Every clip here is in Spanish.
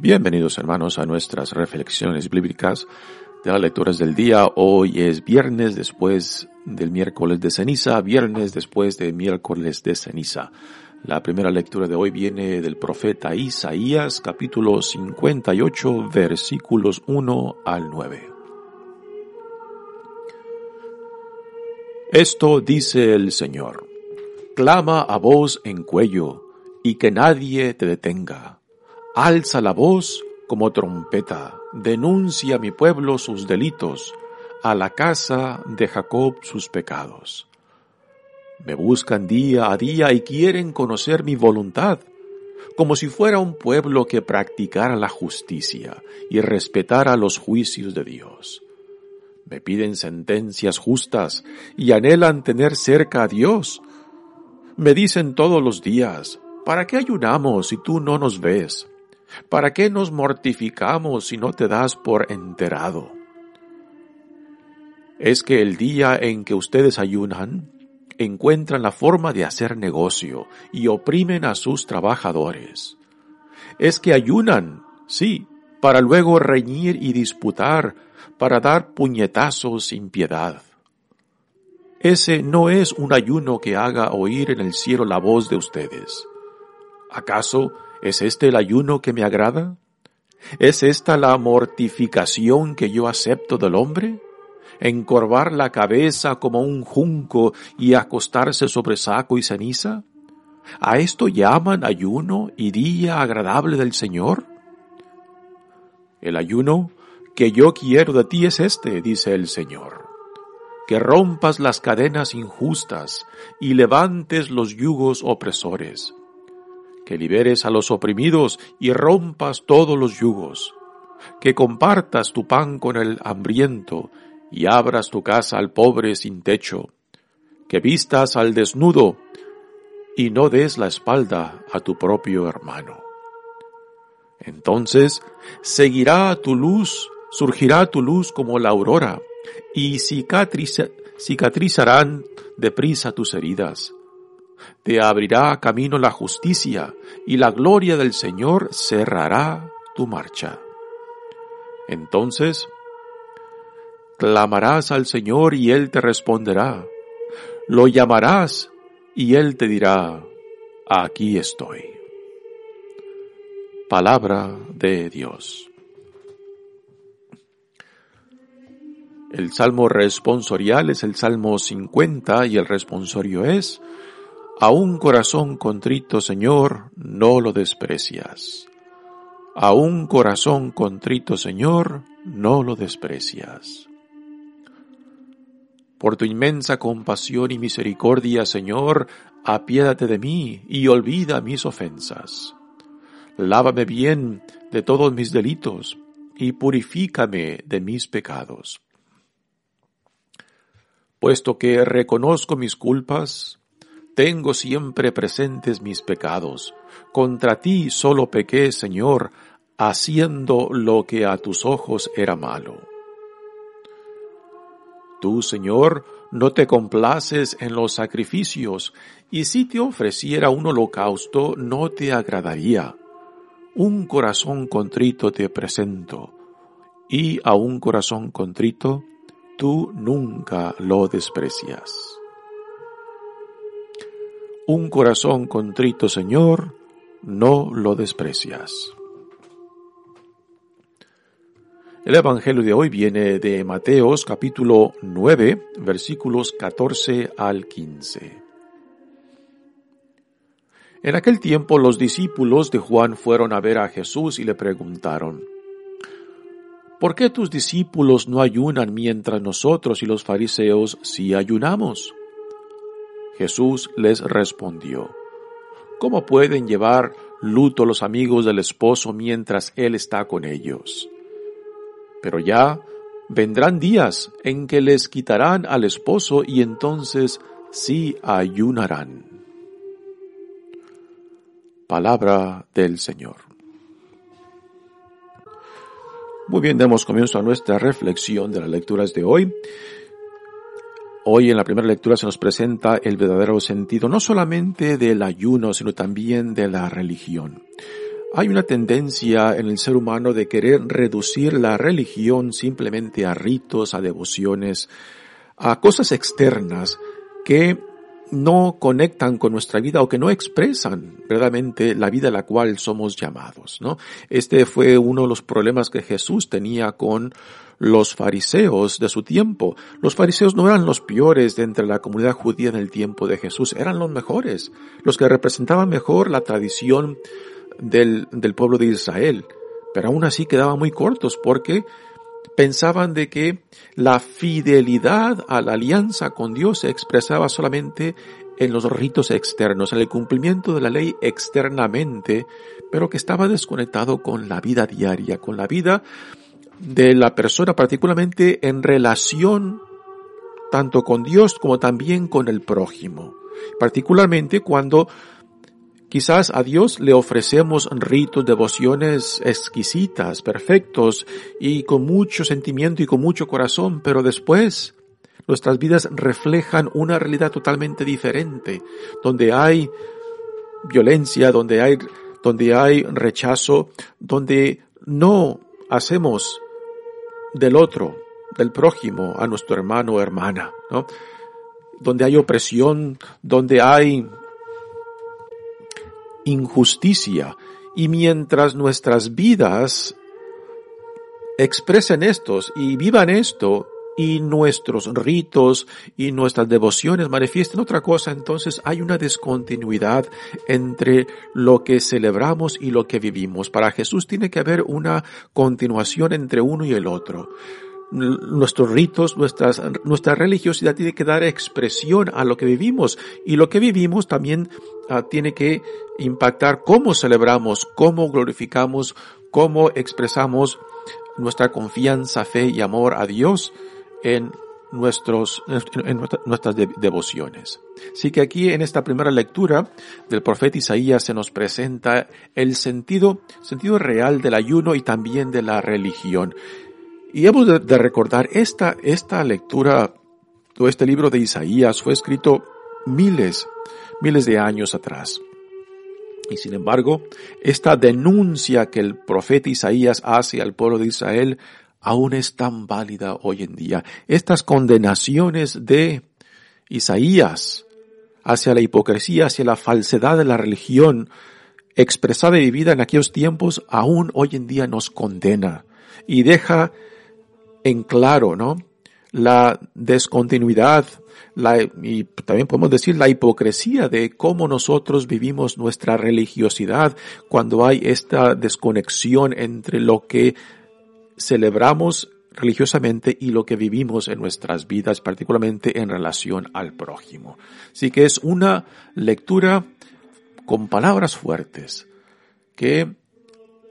Bienvenidos hermanos a nuestras reflexiones bíblicas de las lecturas del día. Hoy es viernes después del miércoles de ceniza, viernes después del miércoles de ceniza. La primera lectura de hoy viene del profeta Isaías capítulo 58 versículos 1 al 9. Esto dice el Señor. Clama a voz en cuello y que nadie te detenga Alza la voz como trompeta, denuncia a mi pueblo sus delitos, a la casa de Jacob sus pecados. Me buscan día a día y quieren conocer mi voluntad, como si fuera un pueblo que practicara la justicia y respetara los juicios de Dios. Me piden sentencias justas y anhelan tener cerca a Dios. Me dicen todos los días, ¿para qué ayunamos si tú no nos ves? ¿Para qué nos mortificamos si no te das por enterado? Es que el día en que ustedes ayunan, encuentran la forma de hacer negocio y oprimen a sus trabajadores. Es que ayunan, sí, para luego reñir y disputar, para dar puñetazos sin piedad. Ese no es un ayuno que haga oír en el cielo la voz de ustedes. ¿Acaso ¿Es este el ayuno que me agrada? ¿Es esta la mortificación que yo acepto del hombre? ¿Encorvar la cabeza como un junco y acostarse sobre saco y ceniza? ¿A esto llaman ayuno y día agradable del Señor? El ayuno que yo quiero de ti es este, dice el Señor, que rompas las cadenas injustas y levantes los yugos opresores que liberes a los oprimidos y rompas todos los yugos, que compartas tu pan con el hambriento y abras tu casa al pobre sin techo, que vistas al desnudo y no des la espalda a tu propio hermano. Entonces seguirá tu luz, surgirá tu luz como la aurora, y cicatrizarán deprisa tus heridas te abrirá camino la justicia, y la gloria del Señor cerrará tu marcha. Entonces, clamarás al Señor y Él te responderá. Lo llamarás y Él te dirá, aquí estoy. Palabra de Dios. El salmo responsorial es el salmo 50 y el responsorio es, a un corazón contrito, Señor, no lo desprecias. A un corazón contrito, Señor, no lo desprecias. Por tu inmensa compasión y misericordia, Señor, apiádate de mí y olvida mis ofensas. Lávame bien de todos mis delitos y purifícame de mis pecados. Puesto que reconozco mis culpas, tengo siempre presentes mis pecados. Contra ti solo pequé, Señor, haciendo lo que a tus ojos era malo. Tú, Señor, no te complaces en los sacrificios, y si te ofreciera un holocausto no te agradaría. Un corazón contrito te presento, y a un corazón contrito tú nunca lo desprecias. Un corazón contrito, Señor, no lo desprecias. El Evangelio de hoy viene de Mateos capítulo 9, versículos 14 al 15. En aquel tiempo los discípulos de Juan fueron a ver a Jesús y le preguntaron, ¿Por qué tus discípulos no ayunan mientras nosotros y los fariseos sí ayunamos? Jesús les respondió, ¿Cómo pueden llevar luto los amigos del esposo mientras él está con ellos. Pero ya vendrán días en que les quitarán al esposo y entonces sí ayunarán. Palabra del Señor. Muy bien, demos comienzo a nuestra reflexión de las lecturas de hoy. Hoy en la primera lectura se nos presenta el verdadero sentido no solamente del ayuno, sino también de la religión. Hay una tendencia en el ser humano de querer reducir la religión simplemente a ritos, a devociones, a cosas externas que no conectan con nuestra vida o que no expresan verdaderamente la vida a la cual somos llamados, ¿no? Este fue uno de los problemas que Jesús tenía con los fariseos de su tiempo. Los fariseos no eran los peores de entre la comunidad judía en el tiempo de Jesús, eran los mejores, los que representaban mejor la tradición del, del pueblo de Israel. Pero aún así quedaban muy cortos porque pensaban de que la fidelidad a la alianza con Dios se expresaba solamente en los ritos externos, en el cumplimiento de la ley externamente, pero que estaba desconectado con la vida diaria, con la vida de la persona, particularmente en relación tanto con Dios como también con el prójimo. Particularmente cuando quizás a Dios le ofrecemos ritos, devociones exquisitas, perfectos y con mucho sentimiento y con mucho corazón, pero después nuestras vidas reflejan una realidad totalmente diferente, donde hay violencia, donde hay, donde hay rechazo, donde no hacemos del otro, del prójimo, a nuestro hermano o hermana, ¿no? Donde hay opresión, donde hay injusticia. Y mientras nuestras vidas expresen estos y vivan esto, y nuestros ritos y nuestras devociones manifiesten otra cosa, entonces hay una descontinuidad entre lo que celebramos y lo que vivimos. Para Jesús tiene que haber una continuación entre uno y el otro nuestros ritos, nuestra religiosidad tiene que dar expresión a lo que vivimos y lo que vivimos también ah, tiene que impactar cómo celebramos, cómo glorificamos, cómo expresamos nuestra confianza, fe y amor a Dios en nuestros, en nuestras devociones. Así que aquí en esta primera lectura del profeta Isaías se nos presenta el sentido, sentido real del ayuno y también de la religión. Y hemos de, recordar esta, esta lectura o este libro de Isaías fue escrito miles, miles de años atrás. Y sin embargo, esta denuncia que el profeta Isaías hace al pueblo de Israel aún es tan válida hoy en día. Estas condenaciones de Isaías hacia la hipocresía, hacia la falsedad de la religión expresada y vivida en aquellos tiempos, aún hoy en día nos condena y deja en claro, ¿no? La descontinuidad, la, y también podemos decir la hipocresía de cómo nosotros vivimos nuestra religiosidad cuando hay esta desconexión entre lo que celebramos religiosamente y lo que vivimos en nuestras vidas, particularmente en relación al prójimo. Así que es una lectura con palabras fuertes que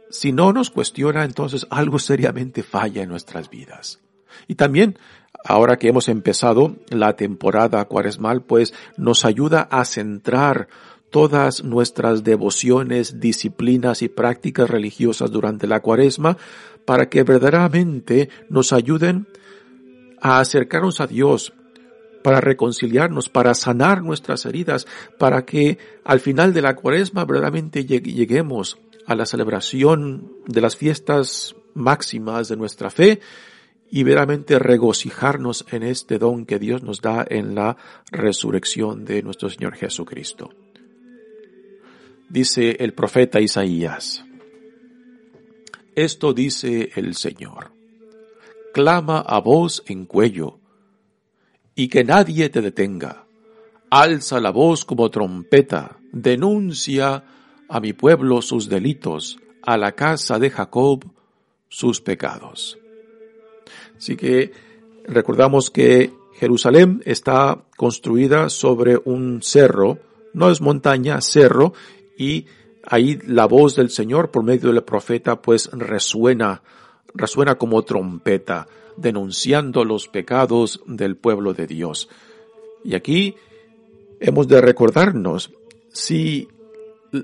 si no nos cuestiona, entonces algo seriamente falla en nuestras vidas. Y también, ahora que hemos empezado la temporada cuaresmal, pues nos ayuda a centrar todas nuestras devociones, disciplinas y prácticas religiosas durante la cuaresma para que verdaderamente nos ayuden a acercarnos a Dios, para reconciliarnos, para sanar nuestras heridas, para que al final de la cuaresma verdaderamente lleguemos a la celebración de las fiestas máximas de nuestra fe y veramente regocijarnos en este don que Dios nos da en la resurrección de nuestro Señor Jesucristo. Dice el profeta Isaías, esto dice el Señor, clama a voz en cuello, y que nadie te detenga, alza la voz como trompeta, denuncia a mi pueblo sus delitos, a la casa de Jacob sus pecados. Así que recordamos que Jerusalén está construida sobre un cerro, no es montaña, cerro, y ahí la voz del Señor por medio del profeta pues resuena, resuena como trompeta, denunciando los pecados del pueblo de Dios. Y aquí hemos de recordarnos, si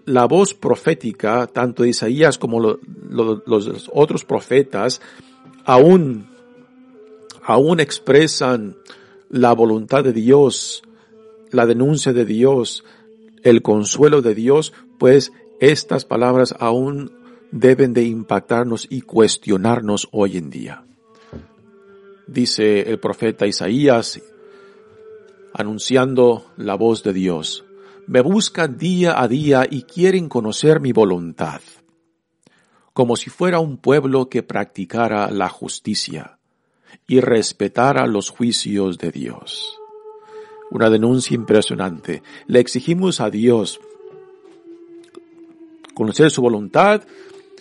la voz profética, tanto de Isaías como los otros profetas, aún, aún expresan la voluntad de Dios, la denuncia de Dios, el consuelo de Dios, pues estas palabras aún deben de impactarnos y cuestionarnos hoy en día. Dice el profeta Isaías, anunciando la voz de Dios, me buscan día a día y quieren conocer mi voluntad, como si fuera un pueblo que practicara la justicia y respetara los juicios de Dios. Una denuncia impresionante. Le exigimos a Dios conocer su voluntad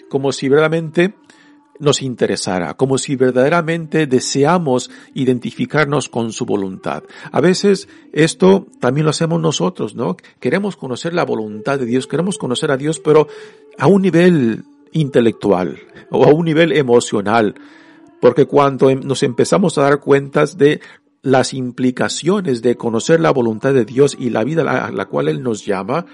como si verdaderamente nos interesara, como si verdaderamente deseamos identificarnos con su voluntad. A veces esto también lo hacemos nosotros, ¿no? Queremos conocer la voluntad de Dios, queremos conocer a Dios, pero a un nivel intelectual o a un nivel emocional, porque cuando em, nos empezamos a dar cuentas de las implicaciones de conocer la voluntad de Dios y la vida a la cual Él nos llama,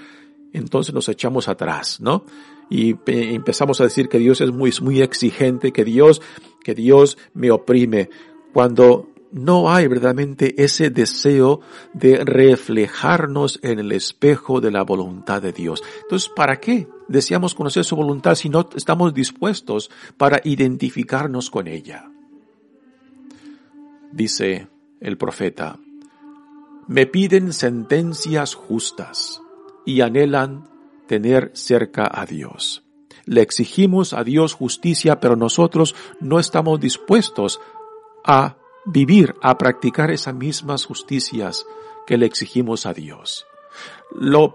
entonces nos echamos atrás, ¿no? Y empezamos a decir que Dios es muy, muy exigente, que Dios, que Dios me oprime, cuando no hay verdaderamente ese deseo de reflejarnos en el espejo de la voluntad de Dios. Entonces, ¿para qué deseamos conocer su voluntad si no estamos dispuestos para identificarnos con ella? Dice el profeta, me piden sentencias justas y anhelan tener cerca a Dios. Le exigimos a Dios justicia, pero nosotros no estamos dispuestos a vivir, a practicar esas mismas justicias que le exigimos a Dios.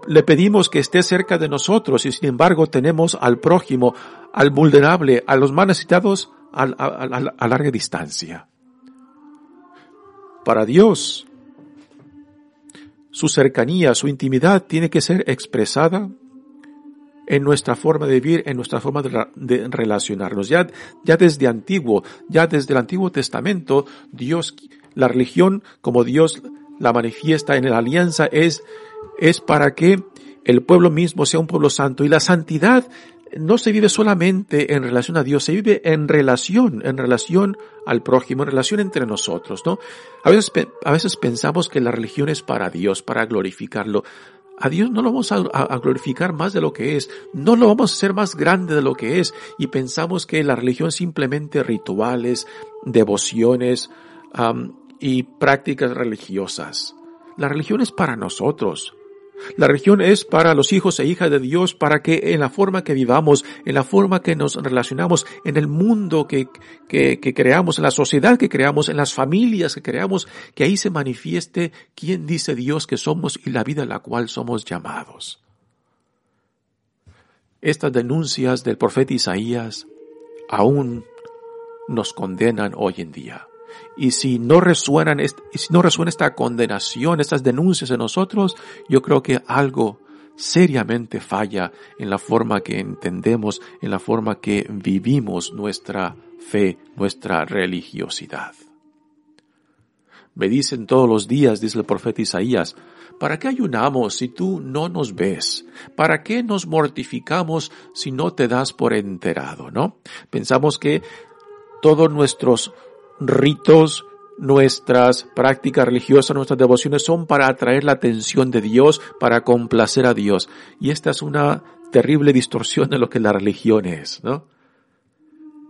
Le pedimos que esté cerca de nosotros y sin embargo tenemos al prójimo, al vulnerable, a los más necesitados a, a larga distancia. Para Dios, su cercanía, su intimidad tiene que ser expresada en nuestra forma de vivir, en nuestra forma de, relacionarnos. Ya, desde antiguo, ya desde el Antiguo Testamento, Dios, la religión como Dios la manifiesta en la alianza es, es para que el pueblo mismo sea un pueblo santo y la santidad no se vive solamente en relación a Dios, se vive en relación, en relación al prójimo, en relación entre nosotros, ¿no? A veces, a veces pensamos que la religión es para Dios, para glorificarlo. A Dios no lo vamos a, glorificar más de lo que es, no lo vamos a hacer más grande de lo que es, y pensamos que la religión es simplemente rituales, devociones y prácticas religiosas. La religión es para nosotros, la religión es para los hijos e hijas de Dios, para que en la forma que vivamos, en la forma que nos relacionamos, en el mundo que, que, creamos, en la sociedad que creamos, en las familias que creamos, que ahí se manifieste quién dice Dios que somos y la vida en la cual somos llamados. Estas denuncias del profeta Isaías aún nos condenan hoy en día. Y si no resuenan, si no resuena esta condenación, estas denuncias en nosotros, yo creo que algo seriamente falla en la forma que entendemos, en la forma que vivimos nuestra fe, nuestra religiosidad. Me dicen todos los días, dice el profeta Isaías, ¿para qué ayunamos si tú no nos ves? ¿Para qué nos mortificamos si no te das por enterado? ¿No? Pensamos que todos nuestros ritos, nuestras prácticas religiosas, nuestras devociones son para atraer la atención de Dios, para complacer a Dios. Y esta es una terrible distorsión de lo que la religión es, ¿no?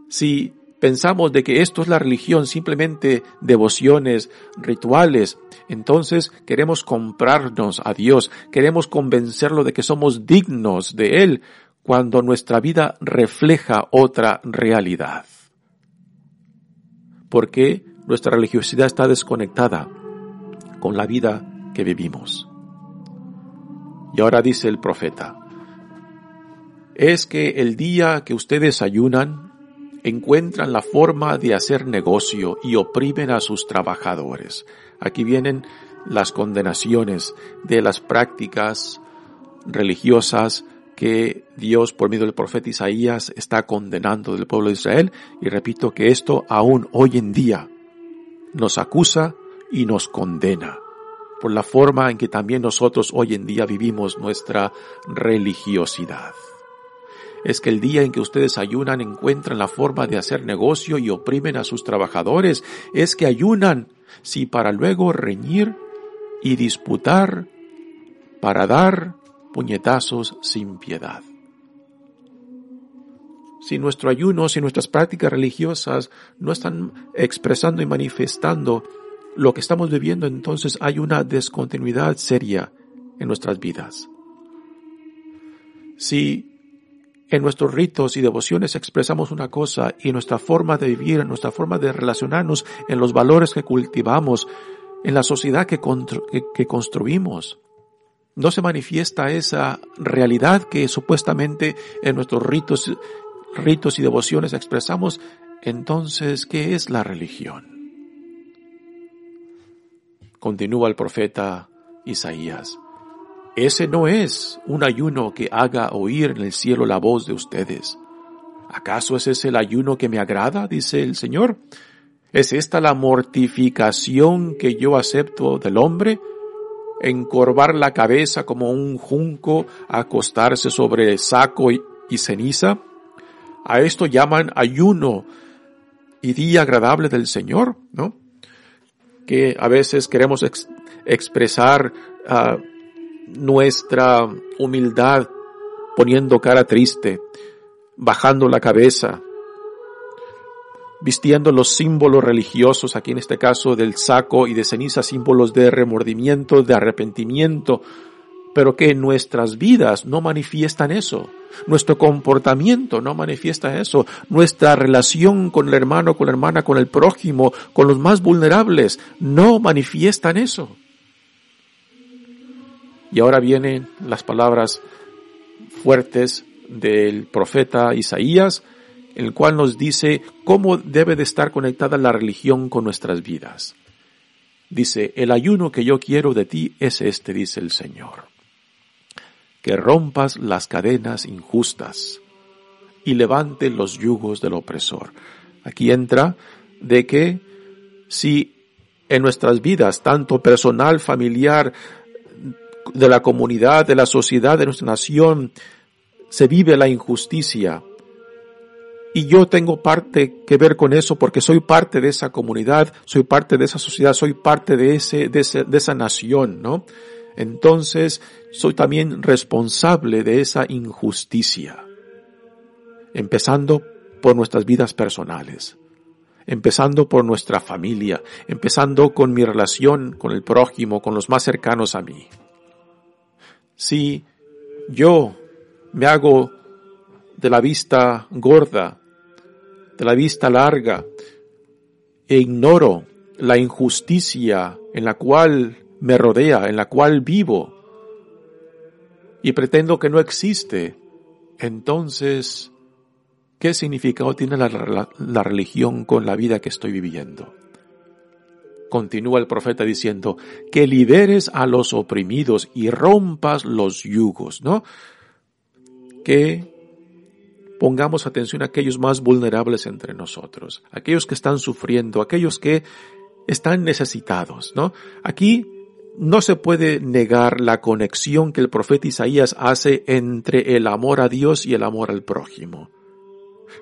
Si pensamos de que esto es la religión, simplemente devociones, rituales, entonces queremos comprarnos a Dios, queremos convencerlo de que somos dignos de Él, cuando nuestra vida refleja otra realidad porque nuestra religiosidad está desconectada con la vida que vivimos. Y ahora dice el profeta, es que el día que ustedes ayunan, encuentran la forma de hacer negocio y oprimen a sus trabajadores. Aquí vienen las condenaciones de las prácticas religiosas que Dios por medio del profeta Isaías está condenando del pueblo de Israel y repito que esto aún hoy en día nos acusa y nos condena por la forma en que también nosotros hoy en día vivimos nuestra religiosidad. Es que el día en que ustedes ayunan encuentran la forma de hacer negocio y oprimen a sus trabajadores. Es que ayunan, si para luego reñir y disputar, para dar puñetazos sin piedad. Si nuestro ayuno, si nuestras prácticas religiosas no están expresando y manifestando lo que estamos viviendo, entonces hay una descontinuidad seria en nuestras vidas. Si en nuestros ritos y devociones expresamos una cosa y nuestra forma de vivir, nuestra forma de relacionarnos, en los valores que cultivamos, en la sociedad que construimos, no se manifiesta esa realidad que supuestamente en nuestros ritos, ritos y devociones expresamos, entonces, ¿qué es la religión? Continúa el profeta Isaías. Ese no es un ayuno que haga oír en el cielo la voz de ustedes. ¿Acaso ese es el ayuno que me agrada? dice el Señor. ¿Es esta la mortificación que yo acepto del hombre? Encorvar la cabeza como un junco, acostarse sobre saco y, ceniza. A esto llaman ayuno y día agradable del Señor, ¿no? Que a veces queremos expresar ah, nuestra humildad poniendo cara triste, bajando la cabeza, vistiendo los símbolos religiosos, aquí en este caso del saco y de ceniza, símbolos de remordimiento, de arrepentimiento, pero que nuestras vidas no manifiestan eso, nuestro comportamiento no manifiesta eso, nuestra relación con el hermano, con la hermana, con el prójimo, con los más vulnerables, no manifiestan eso. Y ahora vienen las palabras fuertes del profeta Isaías, el cual nos dice cómo debe de estar conectada la religión con nuestras vidas. Dice, el ayuno que yo quiero de ti es este, dice el Señor. Que rompas las cadenas injustas y levante los yugos del opresor. Aquí entra de que si en nuestras vidas, tanto personal, familiar, de la comunidad, de la sociedad, de nuestra nación, se vive la injusticia, y yo tengo parte que ver con eso porque soy parte de esa comunidad, soy parte de esa sociedad, soy parte de ese, de, de esa nación, ¿no? Entonces, soy también responsable de esa injusticia. Empezando por nuestras vidas personales, empezando por nuestra familia, empezando con mi relación con el prójimo, con los más cercanos a mí. Si yo me hago de la vista gorda la vista larga e ignoro la injusticia en la cual me rodea, en la cual vivo, y pretendo que no existe, entonces, ¿qué significado tiene la, la, religión con la vida que estoy viviendo? Continúa el profeta diciendo, que liberes a los oprimidos y rompas los yugos, ¿no? Que pongamos atención a aquellos más vulnerables entre nosotros, aquellos que están sufriendo, aquellos que están necesitados, ¿no? Aquí no se puede negar la conexión que el profeta Isaías hace entre el amor a Dios y el amor al prójimo.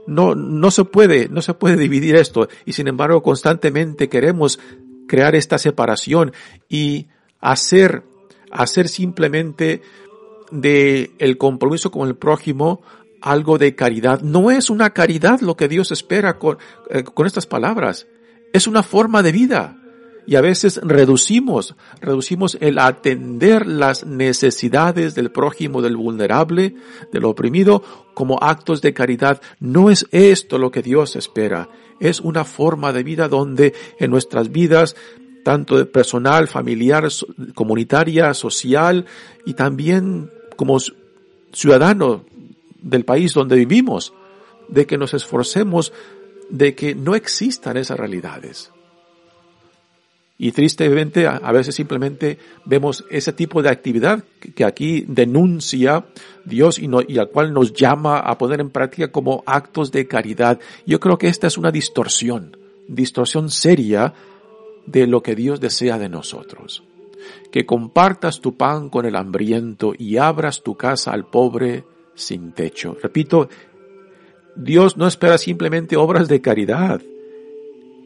No, no se puede, no se puede dividir esto y sin embargo constantemente queremos crear esta separación y hacer, hacer simplemente de el compromiso con el prójimo algo de caridad. No es una caridad lo que Dios espera con, eh, con estas palabras. Es una forma de vida. Y a veces reducimos, reducimos el atender las necesidades del prójimo, del vulnerable, del oprimido, como actos de caridad. No es esto lo que Dios espera. Es una forma de vida donde en nuestras vidas, tanto personal, familiar, comunitaria, social y también como ciudadano del país donde vivimos, de que nos esforcemos de que no existan esas realidades. Y tristemente a veces simplemente vemos ese tipo de actividad que aquí denuncia Dios y, al cual nos llama a poner en práctica como actos de caridad. Yo creo que esta es una distorsión, distorsión seria de lo que Dios desea de nosotros. Que compartas tu pan con el hambriento y abras tu casa al pobre sin techo. Repito, Dios no espera simplemente obras de caridad.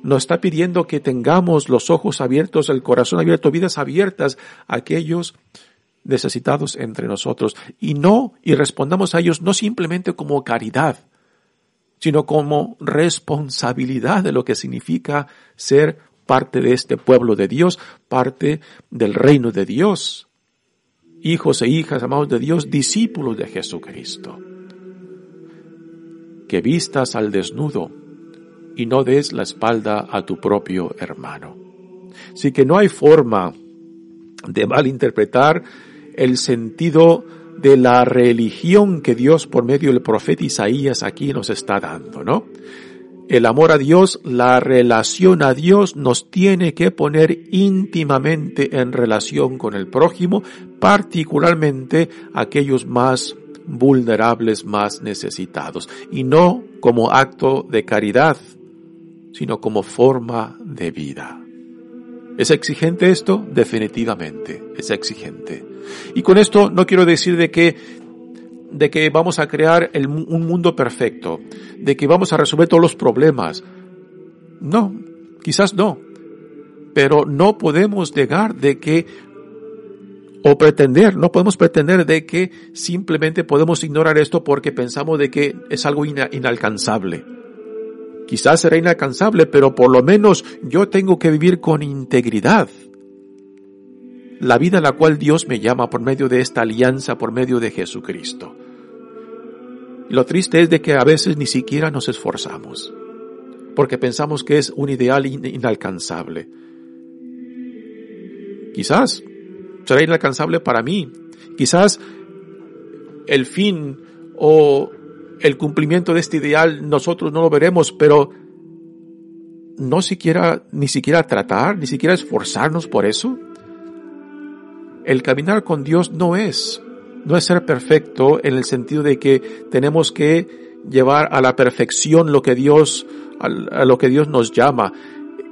Nos está pidiendo que tengamos los ojos abiertos, el corazón abierto, vidas abiertas a aquellos necesitados entre nosotros. Y no, y respondamos a ellos no simplemente como caridad, sino como responsabilidad de lo que significa ser parte de este pueblo de Dios, parte del reino de Dios, hijos e hijas amados de Dios, discípulos de Jesucristo. Que vistas al desnudo, y no des la espalda a tu propio hermano. Así que no hay forma de malinterpretar el sentido de la religión que Dios por medio del profeta Isaías aquí nos está dando, ¿no? El amor a Dios, la relación a Dios nos tiene que poner íntimamente en relación con el prójimo, particularmente aquellos más vulnerables, más necesitados, y no como acto de caridad, sino como forma de vida. ¿Es exigente esto? Definitivamente, es exigente. Y con esto no quiero decir de que, de que vamos a crear un mundo perfecto, de que vamos a resolver todos los problemas. No, quizás no. Pero no podemos negar de que, o pretender, no podemos pretender de que simplemente podemos ignorar esto porque pensamos de que es algo inalcanzable. Quizás será inalcanzable, pero por lo menos yo tengo que vivir con integridad. La vida a la cual Dios me llama por medio de esta alianza, por medio de Jesucristo. Lo triste es de que a veces ni siquiera nos esforzamos, porque pensamos que es un ideal inalcanzable. Quizás será inalcanzable para mí. Quizás el fin o el cumplimiento de este ideal nosotros no lo veremos, pero no siquiera, ni siquiera tratar, ni siquiera esforzarnos por eso. El caminar con Dios no es, no es ser perfecto en el sentido de que tenemos que llevar a la perfección lo que Dios, a lo que Dios nos llama.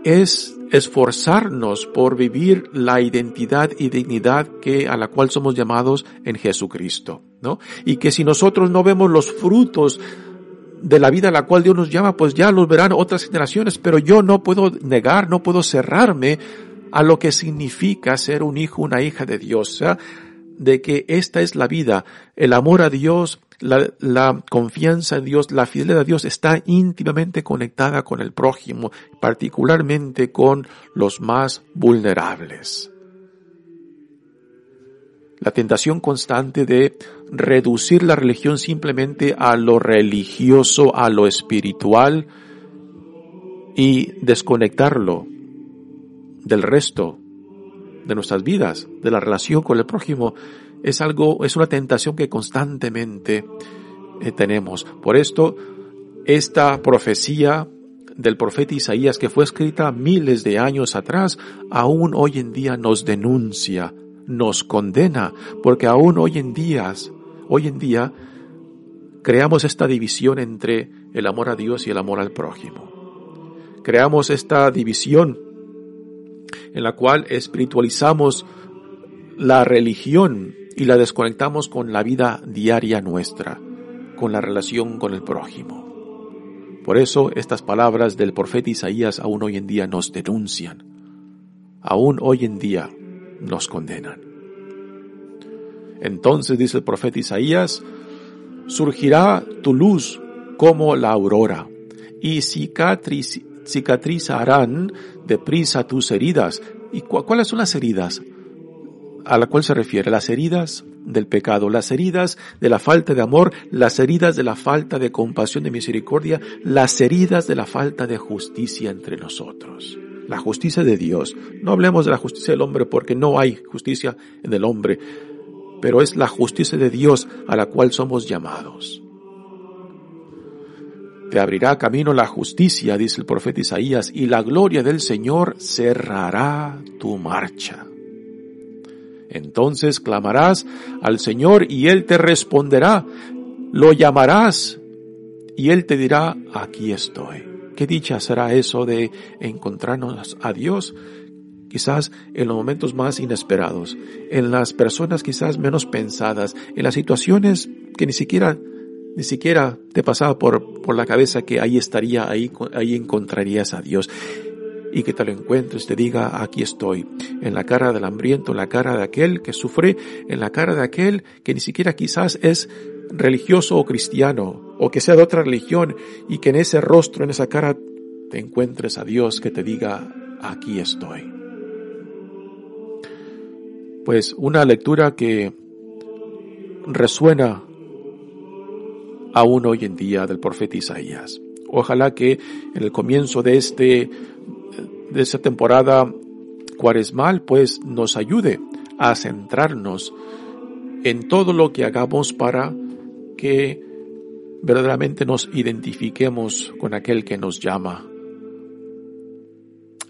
Es esforzarnos por vivir la identidad y dignidad que, a la cual somos llamados en Jesucristo. Y que si nosotros no vemos los frutos de la vida a la cual Dios nos llama, pues ya los verán otras generaciones, pero yo no puedo negar, no puedo cerrarme a lo que significa ser un hijo, una hija de Dios, de que esta es la vida, el amor a Dios, la, confianza en Dios, la fidelidad a Dios está íntimamente conectada con el prójimo, particularmente con los más vulnerables. La tentación constante de reducir la religión simplemente a lo religioso, a lo espiritual y desconectarlo del resto de nuestras vidas, de la relación con el prójimo, es algo, es una tentación que constantemente eh, tenemos. Por esto, esta profecía del profeta Isaías que fue escrita miles de años atrás, aún hoy en día nos denuncia nos condena, porque aún hoy en día, hoy en día, creamos esta división entre el amor a Dios y el amor al prójimo. Creamos esta división en la cual espiritualizamos la religión y la desconectamos con la vida diaria nuestra, con la relación con el prójimo. Por eso estas palabras del profeta Isaías aún hoy en día nos denuncian. Aún hoy en día nos condenan. Entonces dice el profeta Isaías, surgirá tu luz como la aurora y cicatriz, cicatrizarán deprisa tus heridas. ¿Y cuáles son las heridas? A la cual se refiere las heridas del pecado, las heridas de la falta de amor, las heridas de la falta de compasión, de misericordia, las heridas de la falta de justicia entre nosotros la justicia de Dios. No hablemos de la justicia del hombre porque no hay justicia en el hombre, pero es la justicia de Dios a la cual somos llamados. Te abrirá camino la justicia, dice el profeta Isaías, y la gloria del Señor cerrará tu marcha. Entonces clamarás al Señor y Él te responderá. Lo llamarás y Él te dirá, aquí estoy. Qué dicha será eso de encontrarnos a Dios quizás en los momentos más inesperados, en las personas quizás menos pensadas, en las situaciones que ni siquiera ni siquiera te pasaba por, por la cabeza que ahí estaría, ahí, ahí encontrarías a Dios. Y que te lo encuentres, te diga, aquí estoy, en la cara del hambriento, en la cara de aquel que sufre, en la cara de aquel que ni siquiera quizás es religioso o cristiano, o que sea de otra religión, y que en ese rostro, en esa cara, te encuentres a Dios que te diga, aquí estoy. Pues una lectura que resuena aún hoy en día del profeta Isaías. Ojalá que en el comienzo de este, de esta temporada cuaresmal, pues nos ayude a centrarnos en todo lo que hagamos para que verdaderamente nos identifiquemos con aquel que nos llama.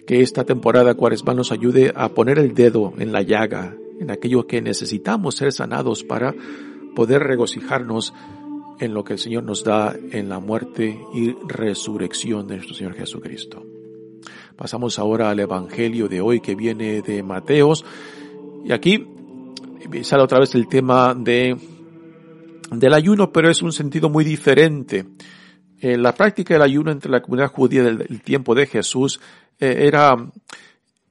Que esta temporada cuaresmal nos ayude a poner el dedo en la llaga, en aquello que necesitamos ser sanados para poder regocijarnos en lo que el Señor nos da en la muerte y resurrección de nuestro Señor Jesucristo. Pasamos ahora al Evangelio de hoy que viene de Mateos. Y aquí sale otra vez el tema de, del ayuno, pero es un sentido muy diferente. Eh, la práctica del ayuno entre la comunidad judía del, tiempo de Jesús eh, era,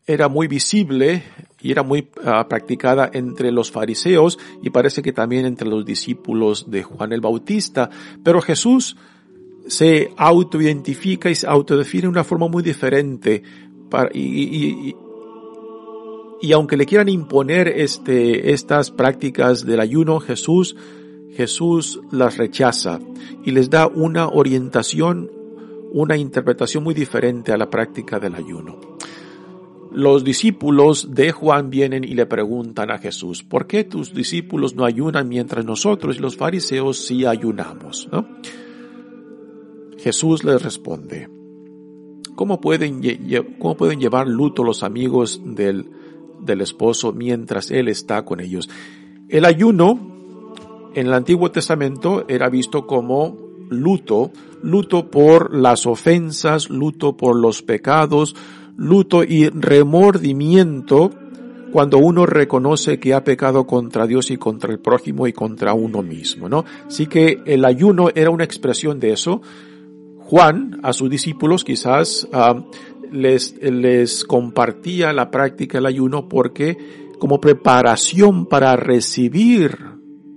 era muy visible y era muy ah, practicada entre los fariseos y parece que también entre los discípulos de Juan el Bautista. Pero Jesús se autoidentifica y se autodefine de una forma muy diferente para, y, y, aunque le quieran imponer este, estas prácticas del ayuno, Jesús, Jesús las rechaza y les da una orientación, una interpretación muy diferente a la práctica del ayuno los discípulos de Juan vienen y le preguntan a Jesús, ¿por qué tus discípulos no ayunan mientras nosotros y los fariseos sí ayunamos? Jesús les responde, ¿cómo pueden, ¿cómo pueden llevar luto los amigos del esposo mientras él está con ellos? El ayuno en el Antiguo Testamento era visto como luto, luto por las ofensas, luto por los pecados, luto y remordimiento cuando uno reconoce que ha pecado contra Dios y contra el prójimo y contra uno mismo, ¿no? Así que el ayuno era una expresión de eso. Juan, a sus discípulos, quizás ah, les, les compartía la práctica del ayuno porque como preparación para recibir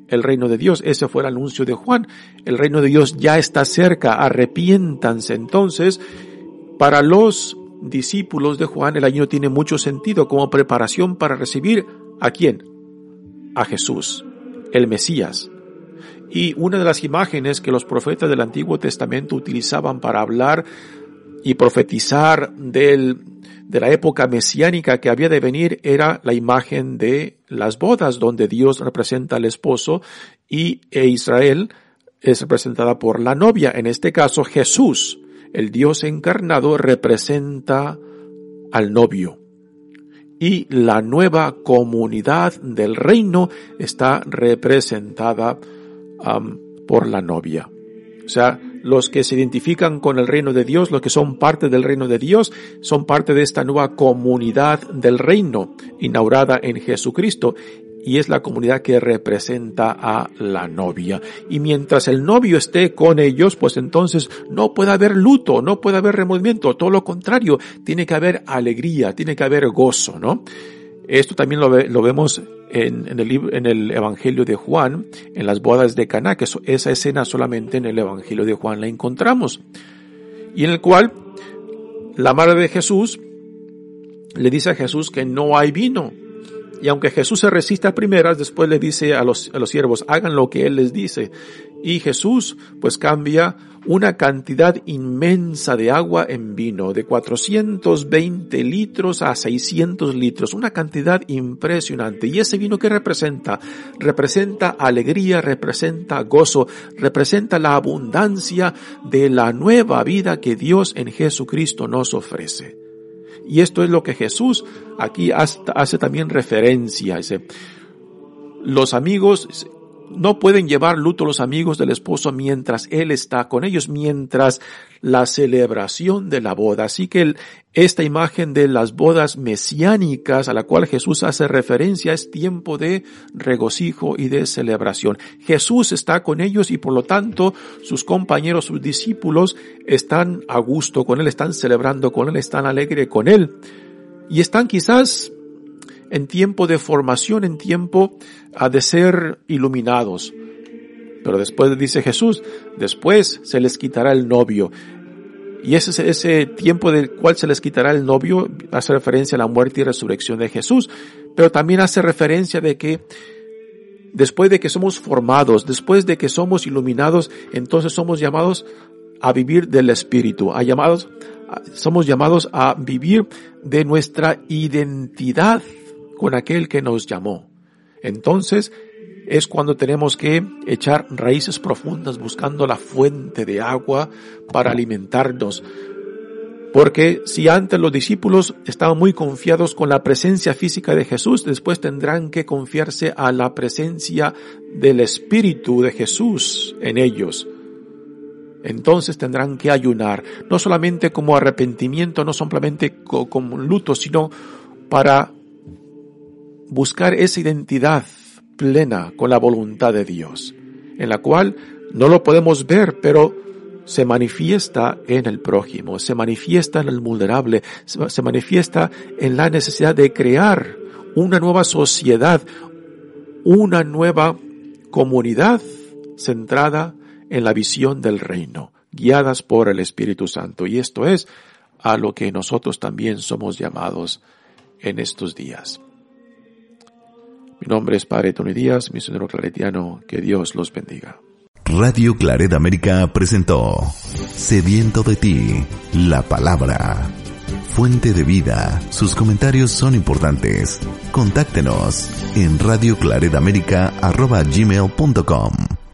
el reino de Dios. Ese fue el anuncio de Juan. El reino de Dios ya está cerca, arrepiéntanse. Entonces, para los discípulos de Juan, el ayuno tiene mucho sentido como preparación para recibir a quién? A Jesús, el Mesías. Y una de las imágenes que los profetas del Antiguo Testamento utilizaban para hablar y profetizar del, de la época mesiánica que había de venir era la imagen de las bodas, donde Dios representa al esposo y e Israel es representada por la novia, en este caso Jesús el Dios encarnado representa al novio y la nueva comunidad del reino está representada por la novia. O sea, los que se identifican con el reino de Dios, los que son parte del reino de Dios, son parte de esta nueva comunidad del reino inaugurada en Jesucristo y es la comunidad que representa a la novia. Y mientras el novio esté con ellos, pues entonces no puede haber luto, no puede haber remordimiento, todo lo contrario, tiene que haber alegría, tiene que haber gozo, ¿no? Esto también lo, vemos en, en, el, en el Evangelio de Juan, en las bodas de Caná, que esa escena solamente en el Evangelio de Juan la encontramos. Y en el cual la madre de Jesús le dice a Jesús que no hay vino Y aunque Jesús se resiste a primeras, después le dice a los, a los siervos, hagan lo que Él les dice. Y Jesús pues cambia una cantidad inmensa de agua en vino, de 420 litros a 600 litros, una cantidad impresionante. ¿Y ese vino qué representa? Representa alegría, representa gozo, representa la abundancia de la nueva vida que Dios en Jesucristo nos ofrece. Y esto es lo que Jesús aquí hace también referencia. Dice, los amigos no pueden llevar luto los amigos del esposo mientras él está con ellos, mientras la celebración de la boda. Así que esta imagen de las bodas mesiánicas a la cual Jesús hace referencia es tiempo de regocijo y de celebración. Jesús está con ellos y por lo tanto sus compañeros, sus discípulos están a gusto con él, están celebrando con él, están alegres con él. Y están quizás en tiempo de formación, en tiempo ah, de ser iluminados. Pero después dice Jesús, después se les quitará el novio. Y ese, ese tiempo del cual se les quitará el novio hace referencia a la muerte y resurrección de Jesús, pero también hace referencia de que después de que somos formados, después de que somos iluminados, entonces somos llamados a vivir del Espíritu, a llamados, somos llamados a vivir de nuestra identidad con aquel que nos llamó. Entonces es cuando tenemos que echar raíces profundas buscando la fuente de agua para alimentarnos. Porque si antes los discípulos estaban muy confiados con la presencia física de Jesús, después tendrán que confiarse a la presencia del Espíritu de Jesús en ellos. Entonces tendrán que ayunar, no solamente como arrepentimiento, no solamente como luto, sino para buscar esa identidad plena con la voluntad de Dios, en la cual no lo podemos ver, pero se manifiesta en el prójimo, se manifiesta en el vulnerable, se manifiesta en la necesidad de crear una nueva sociedad, una nueva comunidad centrada en la visión del reino, guiadas por el Espíritu Santo. Y esto es a lo que nosotros también somos llamados en estos días. Mi nombre es Padre Tony Díaz, misionero claretiano. Que Dios los bendiga. Radio Claret América presentó Sediento de ti, la palabra. Fuente de vida. Sus comentarios son importantes. Contáctenos en radioclaredamerica.gmail.com